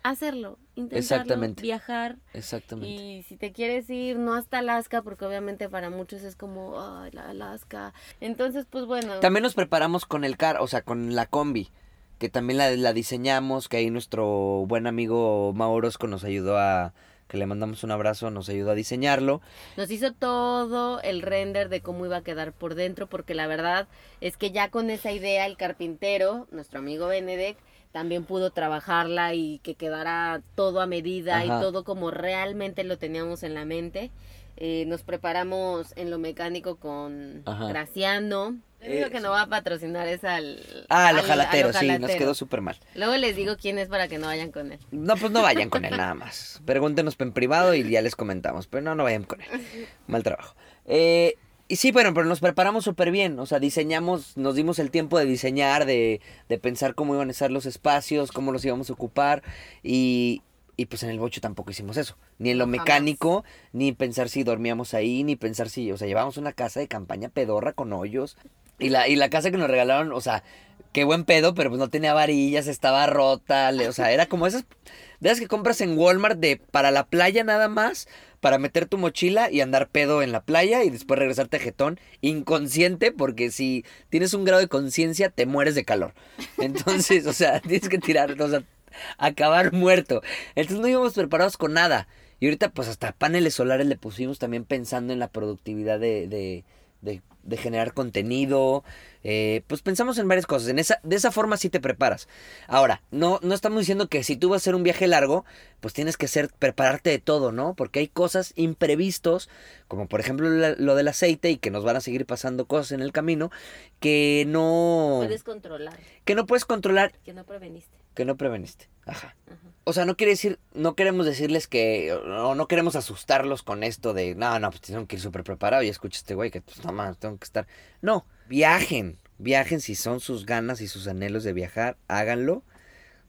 Speaker 2: hacerlo, intentarlo,
Speaker 1: Exactamente.
Speaker 2: viajar
Speaker 1: Exactamente.
Speaker 2: y si te quieres ir, no hasta Alaska, porque obviamente para muchos es como, ay, la Alaska, entonces pues bueno,
Speaker 1: También nos preparamos con el car, o sea, con la combi. que también la, la diseñamos, que ahí nuestro buen amigo Maurosco nos ayudó a, que le mandamos un abrazo, nos ayudó a diseñarlo.
Speaker 2: Nos hizo todo el render de cómo iba a quedar por dentro, porque la verdad es que ya con esa idea el carpintero, nuestro amigo Benedek, también pudo trabajarla y que quedara todo a medida y todo como realmente lo teníamos en la mente. Eh, nos preparamos en lo mecánico con Graciano. Le digo que no va a patrocinar esa al.
Speaker 1: Ah, los jalateros, sí, nos quedó súper mal.
Speaker 2: Luego les digo quién es para que no vayan con él.
Speaker 1: No, pues no vayan con él nada más. Pregúntenos en privado y ya les comentamos. Pero no, no vayan con él. Mal trabajo. Eh, y sí, bueno, pero nos preparamos súper bien. O sea, diseñamos, nos dimos el tiempo de diseñar, de, de pensar cómo iban a ser los espacios, cómo los íbamos a ocupar. Y, y pues en el bocho tampoco hicimos eso. Ni en lo mecánico, ni pensar si dormíamos ahí, ni pensar si, o sea, llevábamos una casa de campaña pedorra con hoyos. Y la, y la casa que nos regalaron, o sea, qué buen pedo, pero pues no tenía varillas, estaba rota, o sea, era como esas de esas que compras en Walmart de para la playa nada más, para meter tu mochila y andar pedo en la playa y después regresarte jetón inconsciente, porque si tienes un grado de conciencia te mueres de calor. Entonces, o sea, tienes que tirar, o sea, acabar muerto. Entonces no íbamos preparados con nada. Y ahorita pues hasta paneles solares le pusimos también pensando en la productividad de, de de generar contenido. Eh, pues pensamos en varias cosas. En esa, de esa forma sí te preparas. Ahora, no, no estamos diciendo que si tú vas a hacer un viaje largo, pues tienes que ser, prepararte de todo, ¿no? Porque hay cosas imprevistos, como por ejemplo lo del aceite y que nos van a seguir pasando cosas en el camino que no...
Speaker 2: Puedes controlar.
Speaker 1: Que no puedes controlar.
Speaker 2: Que no preveniste.
Speaker 1: Que no preveniste. Ajá. O sea, no quiere decir, no queremos decirles que, o no queremos asustarlos con esto de, no, no, pues tienen que ir súper preparados y escucha este güey que, pues, no más, tengo que estar. No, viajen, viajen si son sus ganas y sus anhelos de viajar, háganlo.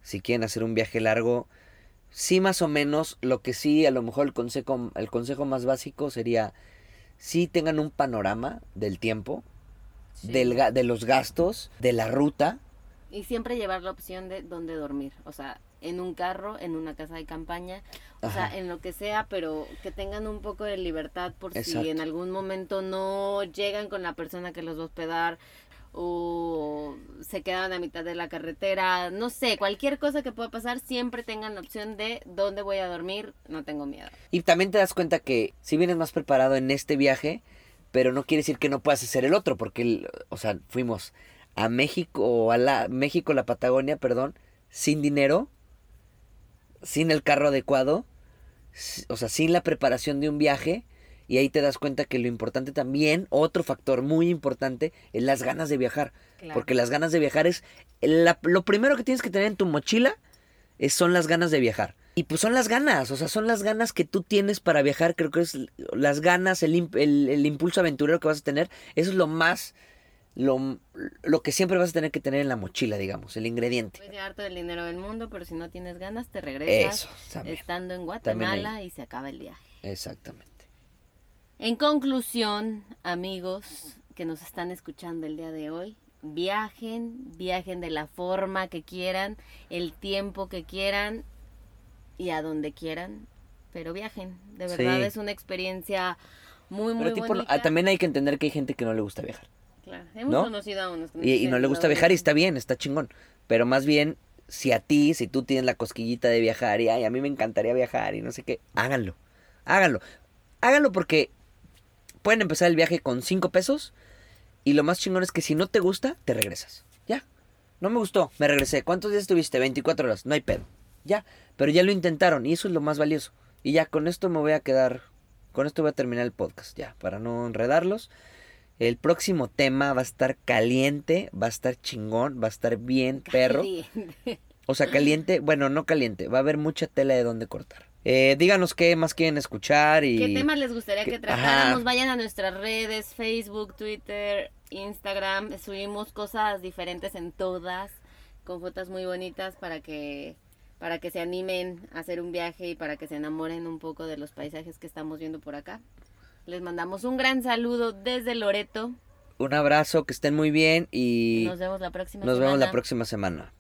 Speaker 1: Si quieren hacer un viaje largo, sí más o menos, lo que sí, a lo mejor el consejo, el consejo más básico sería, sí tengan un panorama del tiempo, del, de los gastos, de la ruta.
Speaker 2: Y siempre llevar la opción de dónde dormir, o sea, en un carro, en una casa de campaña, o sea, en lo que sea, pero que tengan un poco de libertad por si en algún momento no llegan con la persona que los va a hospedar o se quedan a mitad de la carretera, no sé, cualquier cosa que pueda pasar, siempre tengan la opción de dónde voy a dormir, no tengo miedo.
Speaker 1: Y también te das cuenta que si vienes más preparado en este viaje, pero no quiere decir que no puedas hacer el otro, porque, o sea, fuimos a México, o a la, México, la Patagonia, perdón, sin dinero, sin el carro adecuado, o sea, sin la preparación de un viaje, y ahí te das cuenta que lo importante también, otro factor muy importante, es las ganas de viajar. Porque las ganas de viajar es, lo primero que tienes que tener en tu mochila es, son las ganas de viajar. Y pues son las ganas, o sea, son las ganas que tú tienes para viajar, creo que es las ganas, el, el impulso aventurero que vas a tener, eso es lo más lo, lo, que siempre vas a tener que tener en la mochila, digamos, el ingrediente.
Speaker 2: Puedes llevarte el dinero del mundo, pero si no tienes ganas, te regresas estando en Guatemala y se acaba el viaje.
Speaker 1: Exactamente.
Speaker 2: En conclusión, amigos que nos están escuchando el día de hoy, viajen, viajen de la forma que quieran, el tiempo que quieran y a donde quieran, pero viajen. De verdad es una experiencia muy, muy bonita.
Speaker 1: también hay que entender que hay gente que no le gusta viajar.
Speaker 2: Hemos conocido a unos
Speaker 1: y, no le gusta viajar y está bien, está chingón. Pero más bien, si a ti, si tú tienes la cosquillita de viajar y ay, a mí me encantaría viajar y no sé qué, háganlo. Háganlo. Háganlo porque pueden empezar el viaje con cinco pesos y lo más chingón es que si no te gusta, te regresas. Ya. No me gustó, me regresé. ¿Cuántos días estuviste? 24 horas. No hay pedo. Ya. Pero ya lo intentaron y eso es lo más valioso. Y ya con esto me voy a quedar, con esto voy a terminar el podcast, ya, para no enredarlos. El próximo tema va a estar caliente, va a estar chingón, va a estar bien perro. O sea, caliente, bueno, no caliente, va a haber mucha tela de donde cortar. Eh, díganos qué más quieren escuchar y...
Speaker 2: ¿Qué temas les gustaría que tratáramos? Vayan a nuestras redes, Facebook, Twitter, Instagram. Subimos cosas diferentes en todas, con fotos muy bonitas para que para que se animen a hacer un viaje y para que se enamoren un poco de los paisajes que estamos viendo por acá. Les mandamos un gran saludo desde Loreto.
Speaker 1: Un abrazo, que estén muy bien y
Speaker 2: nos vemos la próxima
Speaker 1: nos vemos la próxima semana.